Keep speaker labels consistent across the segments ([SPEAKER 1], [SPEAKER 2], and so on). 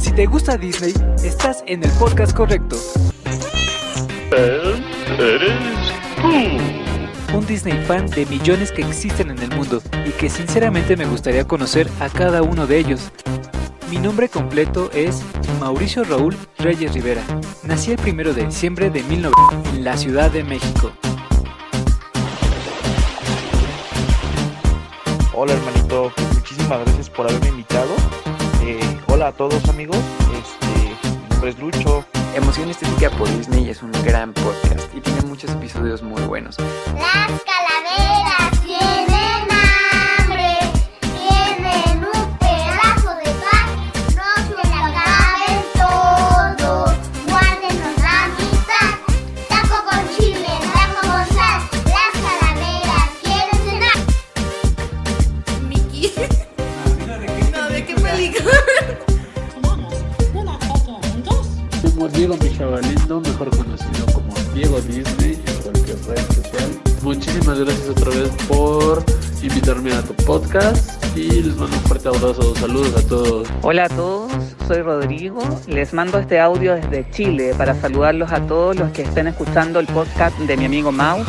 [SPEAKER 1] Si te gusta Disney, estás en el podcast correcto.
[SPEAKER 2] eres tú.
[SPEAKER 1] Un Disney fan de millones que existen en el mundo y que sinceramente me gustaría conocer a cada uno de ellos. Mi nombre completo es Mauricio Raúl Reyes Rivera. Nací el 1 de diciembre de 1900 en la Ciudad de México.
[SPEAKER 3] Hola hermanito, pues muchísimas gracias por haberme invitado. Hola a todos amigos, este, mi nombre es Lucho.
[SPEAKER 4] Emoción Estética por Disney es un gran podcast y tiene muchos episodios muy buenos.
[SPEAKER 5] Las calaveras
[SPEAKER 6] Diego Michavalino, mejor conocido como Diego Disney en cualquier red social. Muchísimas gracias otra vez por invitarme a tu podcast y les mando un fuerte abrazo. Saludos a todos.
[SPEAKER 7] Hola a todos, soy Rodrigo. Les mando este audio desde Chile para saludarlos a todos los que estén escuchando el podcast de mi amigo Mau.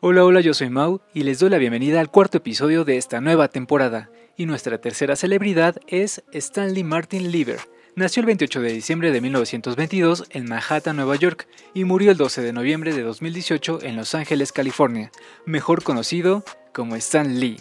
[SPEAKER 1] Hola, hola, yo soy Mau y les doy la bienvenida al cuarto episodio de esta nueva temporada. Y nuestra tercera celebridad es Stanley Martin Lieber. Nació el 28 de diciembre de 1922 en Manhattan, Nueva York, y murió el 12 de noviembre de 2018 en Los Ángeles, California, mejor conocido como Stan Lee.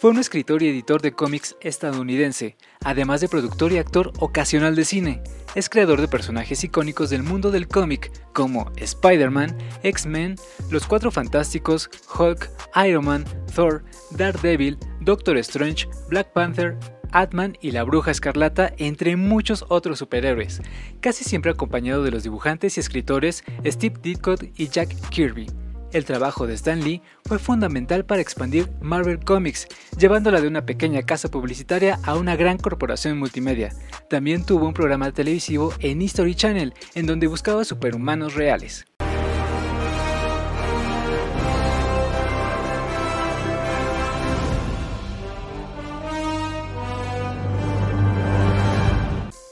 [SPEAKER 1] Fue un escritor y editor de cómics estadounidense, además de productor y actor ocasional de cine. Es creador de personajes icónicos del mundo del cómic como Spider-Man, X-Men, Los Cuatro Fantásticos, Hulk, Iron Man, Thor, Daredevil, Doctor Strange, Black Panther, Ant-Man y la Bruja Escarlata, entre muchos otros superhéroes, casi siempre acompañado de los dibujantes y escritores Steve Ditko y Jack Kirby. El trabajo de Stan Lee fue fundamental para expandir Marvel Comics, llevándola de una pequeña casa publicitaria a una gran corporación multimedia. También tuvo un programa televisivo en History Channel, en donde buscaba superhumanos reales.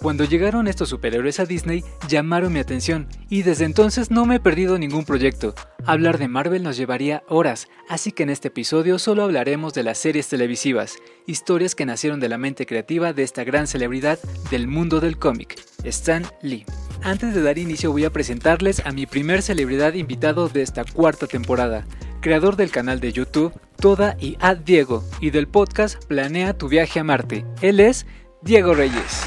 [SPEAKER 1] Cuando llegaron estos superhéroes a Disney, llamaron mi atención y desde entonces no me he perdido ningún proyecto. Hablar de Marvel nos llevaría horas, así que en este episodio solo hablaremos de las series televisivas, historias que nacieron de la mente creativa de esta gran celebridad del mundo del cómic, Stan Lee. Antes de dar inicio voy a presentarles a mi primer celebridad invitado de esta cuarta temporada, creador del canal de YouTube Toda y Ad Diego y del podcast Planea tu viaje a Marte. Él es Diego Reyes.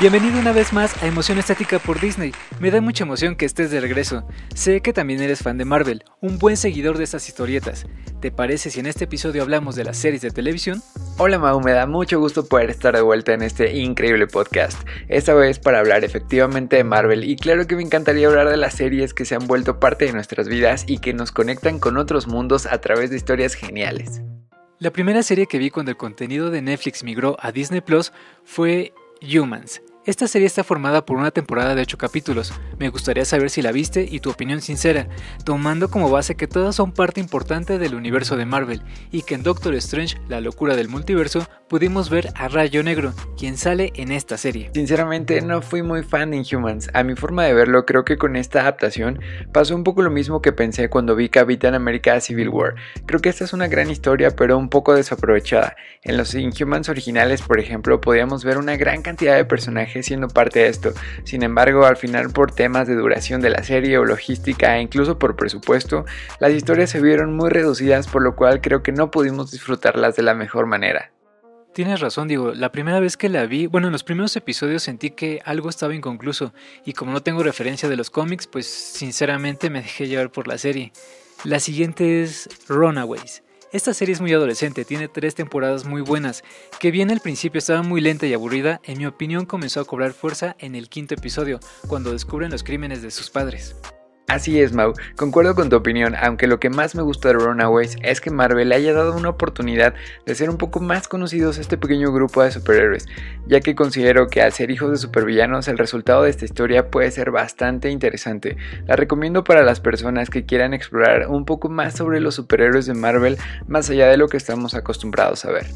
[SPEAKER 1] Bienvenido una vez más a Emoción Estética por Disney. Me da mucha emoción que estés de regreso. Sé que también eres fan de Marvel, un buen seguidor de estas historietas. ¿Te parece si en este episodio hablamos de las series de televisión?
[SPEAKER 4] Hola Mau, me da mucho gusto poder estar de vuelta en este increíble podcast. Esta vez para hablar efectivamente de Marvel y claro que me encantaría hablar de las series que se han vuelto parte de nuestras vidas y que nos conectan con otros mundos a través de historias geniales.
[SPEAKER 1] La primera serie que vi cuando el contenido de Netflix migró a Disney Plus fue Humans. Esta serie está formada por una temporada de 8 capítulos. Me gustaría saber si la viste y tu opinión sincera, tomando como base que todas son parte importante del universo de Marvel y que en Doctor Strange, la locura del multiverso, pudimos ver a Rayo Negro, quien sale en esta serie.
[SPEAKER 4] Sinceramente no fui muy fan de Inhumans. A mi forma de verlo creo que con esta adaptación pasó un poco lo mismo que pensé cuando vi Capitán América Civil War. Creo que esta es una gran historia pero un poco desaprovechada. En los Inhumans originales por ejemplo podíamos ver una gran cantidad de personajes siendo parte de esto. Sin embargo, al final por temas de duración de la serie o logística e incluso por presupuesto, las historias se vieron muy reducidas por lo cual creo que no pudimos disfrutarlas de la mejor manera.
[SPEAKER 1] Tienes razón, digo, la primera vez que la vi, bueno, en los primeros episodios sentí que algo estaba inconcluso y como no tengo referencia de los cómics, pues sinceramente me dejé llevar por la serie. La siguiente es Runaways. Esta serie es muy adolescente, tiene tres temporadas muy buenas, que bien al principio estaba muy lenta y aburrida, en mi opinión comenzó a cobrar fuerza en el quinto episodio, cuando descubren los crímenes de sus padres.
[SPEAKER 4] Así es, Mau, concuerdo con tu opinión, aunque lo que más me gusta de Runaways es que Marvel haya dado una oportunidad de ser un poco más conocidos a este pequeño grupo de superhéroes, ya que considero que al ser hijos de supervillanos el resultado de esta historia puede ser bastante interesante. La recomiendo para las personas que quieran explorar un poco más sobre los superhéroes de Marvel más allá de lo que estamos acostumbrados a ver.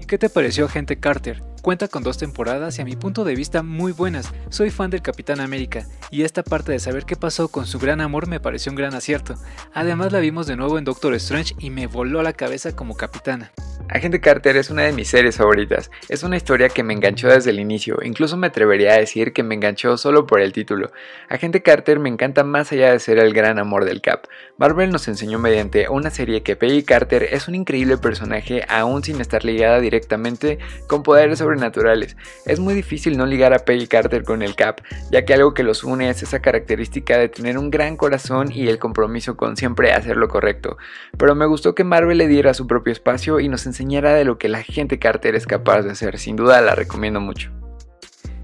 [SPEAKER 1] ¿Y qué te pareció Agente Carter? Cuenta con dos temporadas y a mi punto de vista muy buenas. Soy fan del Capitán América y esta parte de saber qué pasó con su gran amor me pareció un gran acierto. Además la vimos de nuevo en Doctor Strange y me voló la cabeza como capitana.
[SPEAKER 4] Agente Carter es una de mis series favoritas. Es una historia que me enganchó desde el inicio, incluso me atrevería a decir que me enganchó solo por el título. Agente Carter me encanta más allá de ser el gran amor del Cap. Marvel nos enseñó mediante una serie que Peggy Carter es un increíble personaje aún sin estar ligada directamente con poderes sobrenaturales. Es muy difícil no ligar a Peggy Carter con el Cap, ya que algo que los une es esa característica de tener un gran corazón y el compromiso con siempre hacer lo correcto. Pero me gustó que Marvel le diera su propio espacio y nos enseñara de lo que la gente Carter es capaz de hacer. Sin duda la recomiendo mucho.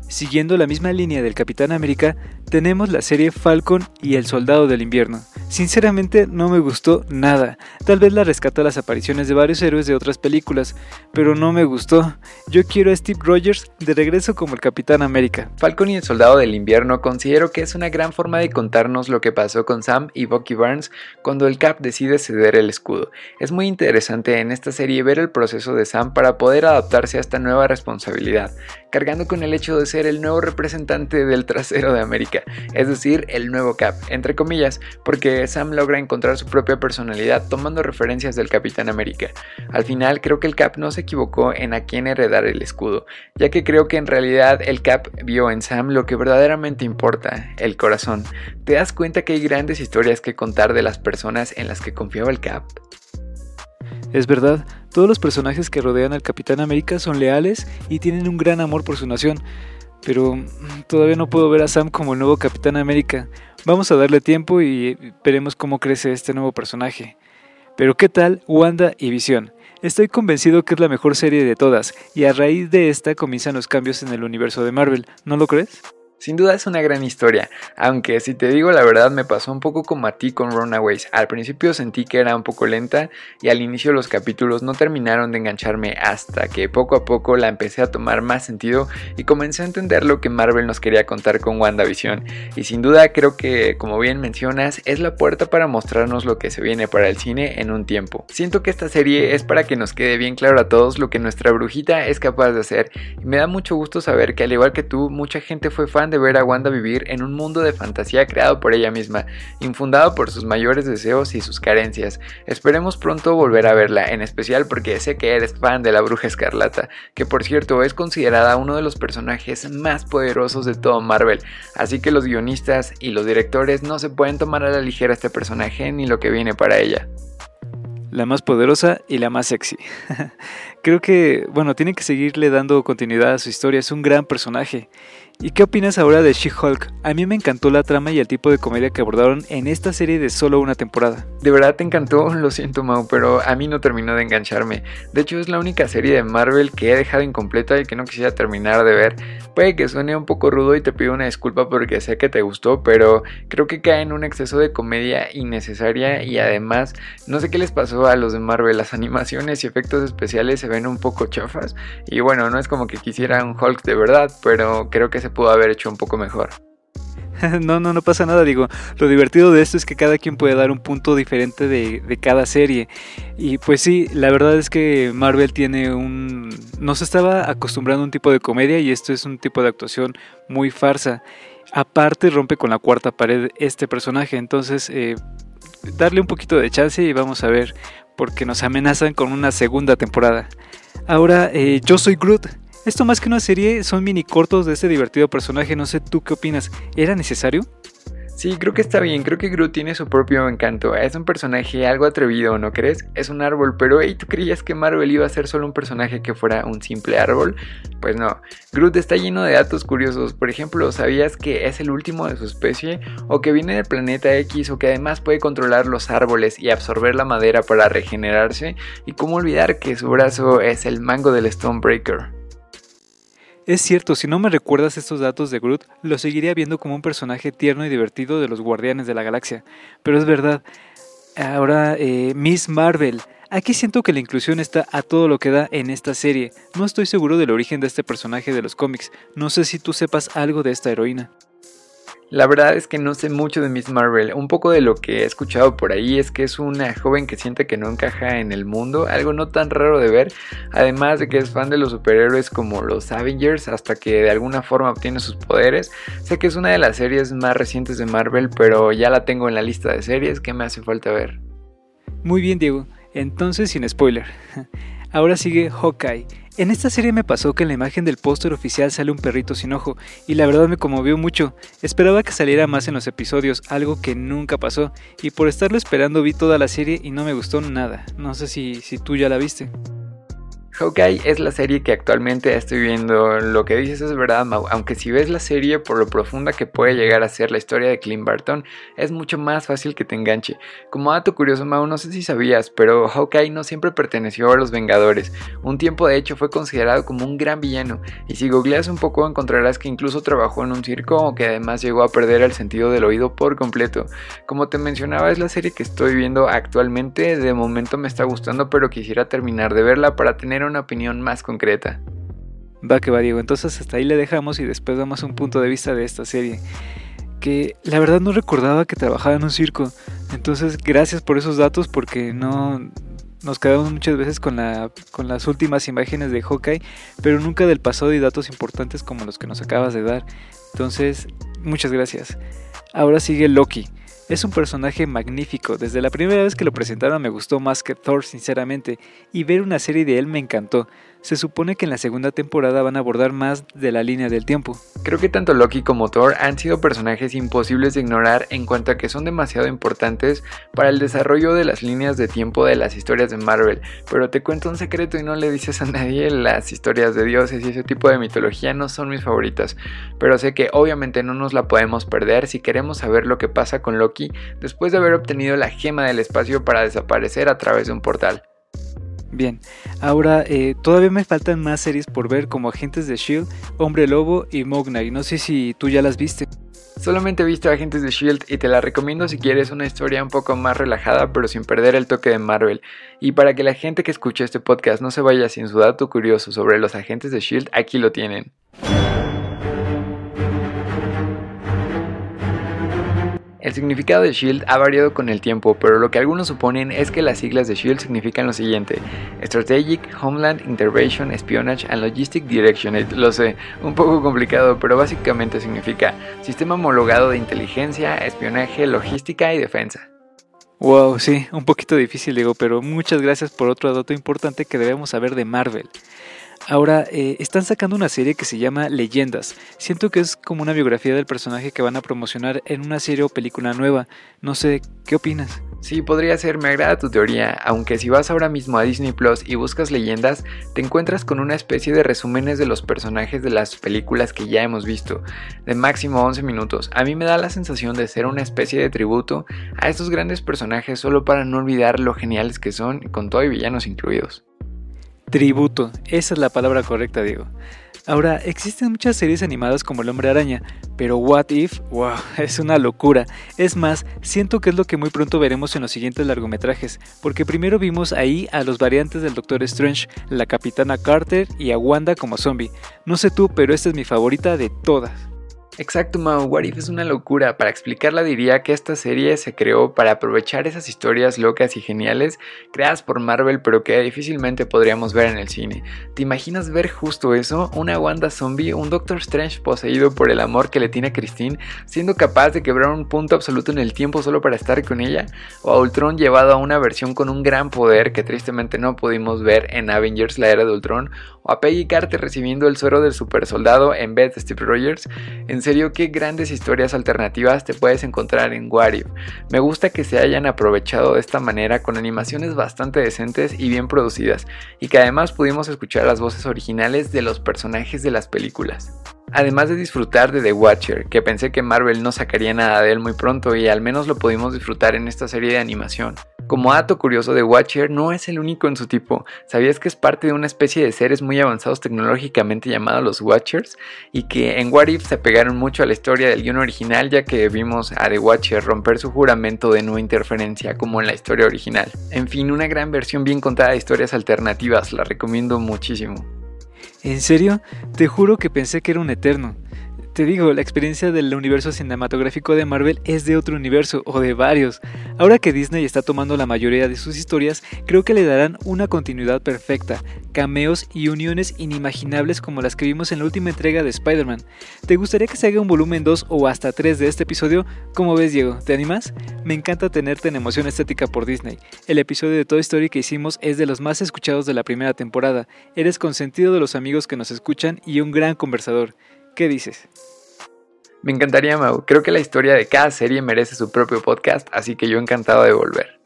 [SPEAKER 1] Siguiendo la misma línea del Capitán América, tenemos la serie Falcon y El Soldado del Invierno. Sinceramente no me gustó nada. Tal vez la rescata las apariciones de varios héroes de otras películas, pero no me gustó. Yo quiero a Steve Rogers de regreso como el Capitán América.
[SPEAKER 4] Falcon y el Soldado del Invierno considero que es una gran forma de contarnos lo que pasó con Sam y Bucky Barnes cuando el Cap decide ceder el escudo. Es muy interesante en esta serie ver el proceso de Sam para poder adaptarse a esta nueva responsabilidad, cargando con el hecho de ser el nuevo representante del trasero de América, es decir, el nuevo Cap, entre comillas, porque Sam logra encontrar su propia personalidad tomando referencias del Capitán América. Al final creo que el Cap no se equivocó en a quién heredar el escudo, ya que creo que en realidad el Cap vio en Sam lo que verdaderamente importa, el corazón. ¿Te das cuenta que hay grandes historias que contar de las personas en las que confiaba el Cap?
[SPEAKER 1] Es verdad, todos los personajes que rodean al Capitán América son leales y tienen un gran amor por su nación, pero mm, todavía no puedo ver a Sam como el nuevo Capitán América. Vamos a darle tiempo y veremos cómo crece este nuevo personaje. Pero ¿qué tal Wanda y Visión? Estoy convencido que es la mejor serie de todas, y a raíz de esta comienzan los cambios en el universo de Marvel, ¿no lo crees?
[SPEAKER 4] Sin duda es una gran historia, aunque si te digo la verdad me pasó un poco como a ti con Runaways. Al principio sentí que era un poco lenta y al inicio los capítulos no terminaron de engancharme hasta que poco a poco la empecé a tomar más sentido y comencé a entender lo que Marvel nos quería contar con WandaVision. Y sin duda creo que, como bien mencionas, es la puerta para mostrarnos lo que se viene para el cine en un tiempo. Siento que esta serie es para que nos quede bien claro a todos lo que nuestra brujita es capaz de hacer y me da mucho gusto saber que al igual que tú, mucha gente fue fan de ver a Wanda vivir en un mundo de fantasía creado por ella misma, infundado por sus mayores deseos y sus carencias. Esperemos pronto volver a verla, en especial porque sé que eres fan de la Bruja Escarlata, que por cierto es considerada uno de los personajes más poderosos de todo Marvel, así que los guionistas y los directores no se pueden tomar a la ligera este personaje ni lo que viene para ella
[SPEAKER 1] la más poderosa y la más sexy. Creo que, bueno, tiene que seguirle dando continuidad a su historia, es un gran personaje. ¿Y qué opinas ahora de She-Hulk? A mí me encantó la trama y el tipo de comedia que abordaron en esta serie de solo una temporada.
[SPEAKER 4] De verdad te encantó, lo siento Mau, pero a mí no terminó de engancharme. De hecho es la única serie de Marvel que he dejado incompleta y que no quisiera terminar de ver. Puede que suene un poco rudo y te pido una disculpa porque sé que te gustó, pero creo que cae en un exceso de comedia innecesaria y además no sé qué les pasó a los de Marvel, las animaciones y efectos especiales se ven un poco chafas y bueno, no es como que quisiera un Hulk de verdad, pero creo que se pudo haber hecho un poco mejor.
[SPEAKER 1] no, no, no pasa nada, digo, lo divertido de esto es que cada quien puede dar un punto diferente de, de, cada serie. Y pues sí, la verdad es que Marvel tiene un... no se estaba acostumbrando a un tipo de comedia y esto es un tipo de actuación muy farsa. Aparte rompe con la cuarta pared este personaje, entonces eh, darle un poquito de chance y vamos a ver, porque nos amenazan con una segunda temporada. Ahora, eh, yo soy Groot. Esto más que una serie son mini cortos de este divertido personaje, no sé tú qué opinas, ¿era necesario?
[SPEAKER 4] Sí, creo que está bien, creo que Groot tiene su propio encanto. Es un personaje algo atrevido, ¿no crees? Es un árbol, pero hey, ¿tú creías que Marvel iba a ser solo un personaje que fuera un simple árbol? Pues no, Groot está lleno de datos curiosos. Por ejemplo, ¿sabías que es el último de su especie? ¿O que viene del planeta X? ¿O que además puede controlar los árboles y absorber la madera para regenerarse? ¿Y cómo olvidar que su brazo es el mango del Stonebreaker?
[SPEAKER 1] Es cierto, si no me recuerdas estos datos de Groot, lo seguiría viendo como un personaje tierno y divertido de los Guardianes de la Galaxia. Pero es verdad. Ahora, eh, Miss Marvel. Aquí siento que la inclusión está a todo lo que da en esta serie. No estoy seguro del origen de este personaje de los cómics. No sé si tú sepas algo de esta heroína.
[SPEAKER 4] La verdad es que no sé mucho de Miss Marvel. Un poco de lo que he escuchado por ahí es que es una joven que siente que no encaja en el mundo, algo no tan raro de ver, además de que es fan de los superhéroes como los Avengers hasta que de alguna forma obtiene sus poderes. Sé que es una de las series más recientes de Marvel, pero ya la tengo en la lista de series que me hace falta ver.
[SPEAKER 1] Muy bien, Diego. Entonces, sin spoiler. Ahora sigue Hawkeye. En esta serie me pasó que en la imagen del póster oficial sale un perrito sin ojo, y la verdad me conmovió mucho. Esperaba que saliera más en los episodios, algo que nunca pasó, y por estarlo esperando vi toda la serie y no me gustó nada. No sé si, si tú ya la viste.
[SPEAKER 4] Hawkeye es la serie que actualmente estoy viendo. Lo que dices es verdad, Mau. Aunque si ves la serie por lo profunda que puede llegar a ser la historia de Clint Barton, es mucho más fácil que te enganche. Como dato curioso, Mau, no sé si sabías, pero Hawkeye no siempre perteneció a los Vengadores. Un tiempo de hecho fue considerado como un gran villano. Y si googleas un poco encontrarás que incluso trabajó en un circo o que además llegó a perder el sentido del oído por completo. Como te mencionaba, es la serie que estoy viendo actualmente. De momento me está gustando, pero quisiera terminar de verla para tener una opinión más concreta.
[SPEAKER 1] Va que va, Diego. Entonces hasta ahí le dejamos y después damos un punto de vista de esta serie. Que la verdad no recordaba que trabajaba en un circo. Entonces, gracias por esos datos porque no nos quedamos muchas veces con, con las últimas imágenes de Hawkeye, pero nunca del pasado y datos importantes como los que nos acabas de dar. Entonces, muchas gracias. Ahora sigue Loki. Es un personaje magnífico, desde la primera vez que lo presentaron me gustó más que Thor sinceramente, y ver una serie de él me encantó. Se supone que en la segunda temporada van a abordar más de la línea del tiempo.
[SPEAKER 4] Creo que tanto Loki como Thor han sido personajes imposibles de ignorar en cuanto a que son demasiado importantes para el desarrollo de las líneas de tiempo de las historias de Marvel, pero te cuento un secreto y no le dices a nadie, las historias de dioses y ese tipo de mitología no son mis favoritas, pero sé que obviamente no nos la podemos perder si queremos saber lo que pasa con Loki después de haber obtenido la gema del espacio para desaparecer a través de un portal.
[SPEAKER 1] Bien, ahora eh, todavía me faltan más series por ver como Agentes de Shield, Hombre Lobo y Mognai. No sé si tú ya las viste.
[SPEAKER 4] Solamente he visto Agentes de Shield y te la recomiendo si quieres una historia un poco más relajada pero sin perder el toque de Marvel. Y para que la gente que escuche este podcast no se vaya sin su dato curioso sobre los Agentes de Shield, aquí lo tienen. El significado de SHIELD ha variado con el tiempo, pero lo que algunos suponen es que las siglas de SHIELD significan lo siguiente: Strategic, Homeland, Intervention, Espionage and Logistic Directionate. Lo sé, un poco complicado, pero básicamente significa Sistema homologado de inteligencia, espionaje, logística y defensa.
[SPEAKER 1] Wow, sí, un poquito difícil, Diego, pero muchas gracias por otro dato importante que debemos saber de Marvel. Ahora, eh, están sacando una serie que se llama Leyendas. Siento que es como una biografía del personaje que van a promocionar en una serie o película nueva. No sé, ¿qué opinas?
[SPEAKER 4] Sí, podría ser, me agrada tu teoría, aunque si vas ahora mismo a Disney Plus y buscas leyendas, te encuentras con una especie de resúmenes de los personajes de las películas que ya hemos visto, de máximo 11 minutos. A mí me da la sensación de ser una especie de tributo a estos grandes personajes solo para no olvidar lo geniales que son, con todo y villanos incluidos.
[SPEAKER 1] Tributo, esa es la palabra correcta, Diego. Ahora, existen muchas series animadas como El Hombre Araña, pero What If, wow, es una locura. Es más, siento que es lo que muy pronto veremos en los siguientes largometrajes, porque primero vimos ahí a los variantes del Doctor Strange, la Capitana Carter y a Wanda como zombie. No sé tú, pero esta es mi favorita de todas.
[SPEAKER 4] Exacto, Mao. What If es una locura. Para explicarla diría que esta serie se creó para aprovechar esas historias locas y geniales creadas por Marvel pero que difícilmente podríamos ver en el cine. ¿Te imaginas ver justo eso? Una Wanda zombie, un Doctor Strange poseído por el amor que le tiene a Christine, siendo capaz de quebrar un punto absoluto en el tiempo solo para estar con ella? ¿O a Ultron llevado a una versión con un gran poder que tristemente no pudimos ver en Avengers la era de Ultron? ¿O a Peggy Carter recibiendo el suero del super soldado en vez de Steve Rogers? Serio, qué grandes historias alternativas te puedes encontrar en Wario. Me gusta que se hayan aprovechado de esta manera con animaciones bastante decentes y bien producidas, y que además pudimos escuchar las voces originales de los personajes de las películas. Además de disfrutar de The Watcher, que pensé que Marvel no sacaría nada de él muy pronto y al menos lo pudimos disfrutar en esta serie de animación. Como dato curioso, The Watcher no es el único en su tipo. ¿Sabías que es parte de una especie de seres muy avanzados tecnológicamente llamados los Watchers? Y que en What If se pegaron mucho a la historia del guion original ya que vimos a The Watcher romper su juramento de no interferencia como en la historia original. En fin, una gran versión bien contada de historias alternativas, la recomiendo muchísimo.
[SPEAKER 1] ¿En serio? Te juro que pensé que era un eterno. Te digo, la experiencia del universo cinematográfico de Marvel es de otro universo o de varios. Ahora que Disney está tomando la mayoría de sus historias, creo que le darán una continuidad perfecta, cameos y uniones inimaginables como las que vimos en la última entrega de Spider-Man. ¿Te gustaría que se haga un volumen 2 o hasta 3 de este episodio? ¿Cómo ves, Diego? ¿Te animas? Me encanta tenerte en emoción estética por Disney. El episodio de Toy Story que hicimos es de los más escuchados de la primera temporada. Eres consentido de los amigos que nos escuchan y un gran conversador. ¿Qué dices?
[SPEAKER 4] Me encantaría, Mau. Creo que la historia de cada serie merece su propio podcast, así que yo encantado de volver.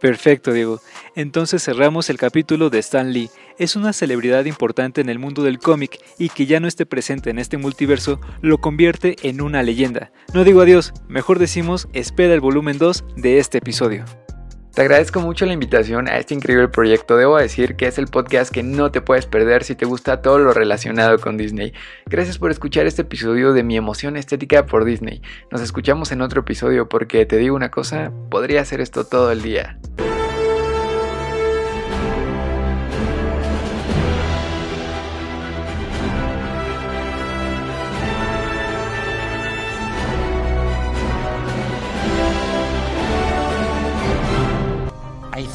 [SPEAKER 1] Perfecto, Diego. Entonces cerramos el capítulo de Stan Lee. Es una celebridad importante en el mundo del cómic y que ya no esté presente en este multiverso lo convierte en una leyenda. No digo adiós, mejor decimos espera el volumen 2 de este episodio.
[SPEAKER 4] Te agradezco mucho la invitación a este increíble proyecto. Debo decir que es el podcast que no te puedes perder si te gusta todo lo relacionado con Disney. Gracias por escuchar este episodio de mi emoción estética por Disney. Nos escuchamos en otro episodio porque te digo una cosa, podría hacer esto todo el día.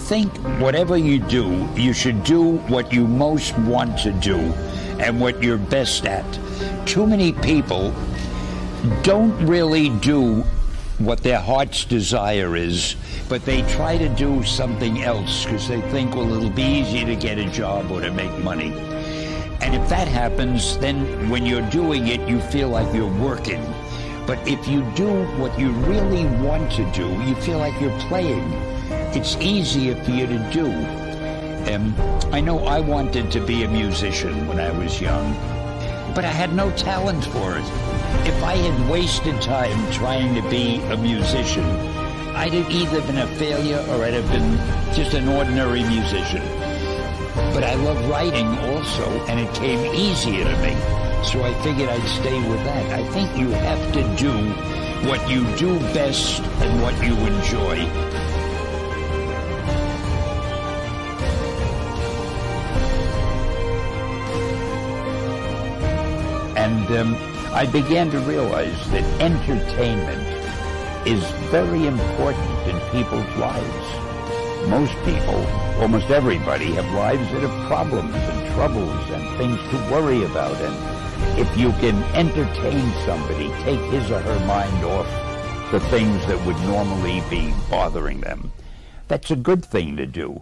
[SPEAKER 8] Think whatever you do, you should do what you most want to do and what you're best at. Too many people don't really do what their heart's desire is, but they try to do something else because they think, well, it'll be easier to get a job or to make money. And if that happens, then when you're doing it, you feel like you're working. But if you do what you really want to do, you feel like you're playing. It's easier for you to do. Um, I know I wanted to be a musician when I was young, but I had no talent for it. If I had wasted time trying to be a musician, I'd have either been a failure or I'd have been just an ordinary musician. But I love writing also, and it came easier to me. So I figured I'd stay with that. I think you have to do what you do best and what you enjoy. And um, I began to realize that entertainment is very important in people's lives. Most people, almost everybody, have lives that have problems and troubles and things to worry about. And if you can entertain somebody, take his or her mind off the things that would normally be bothering them, that's a good thing to do.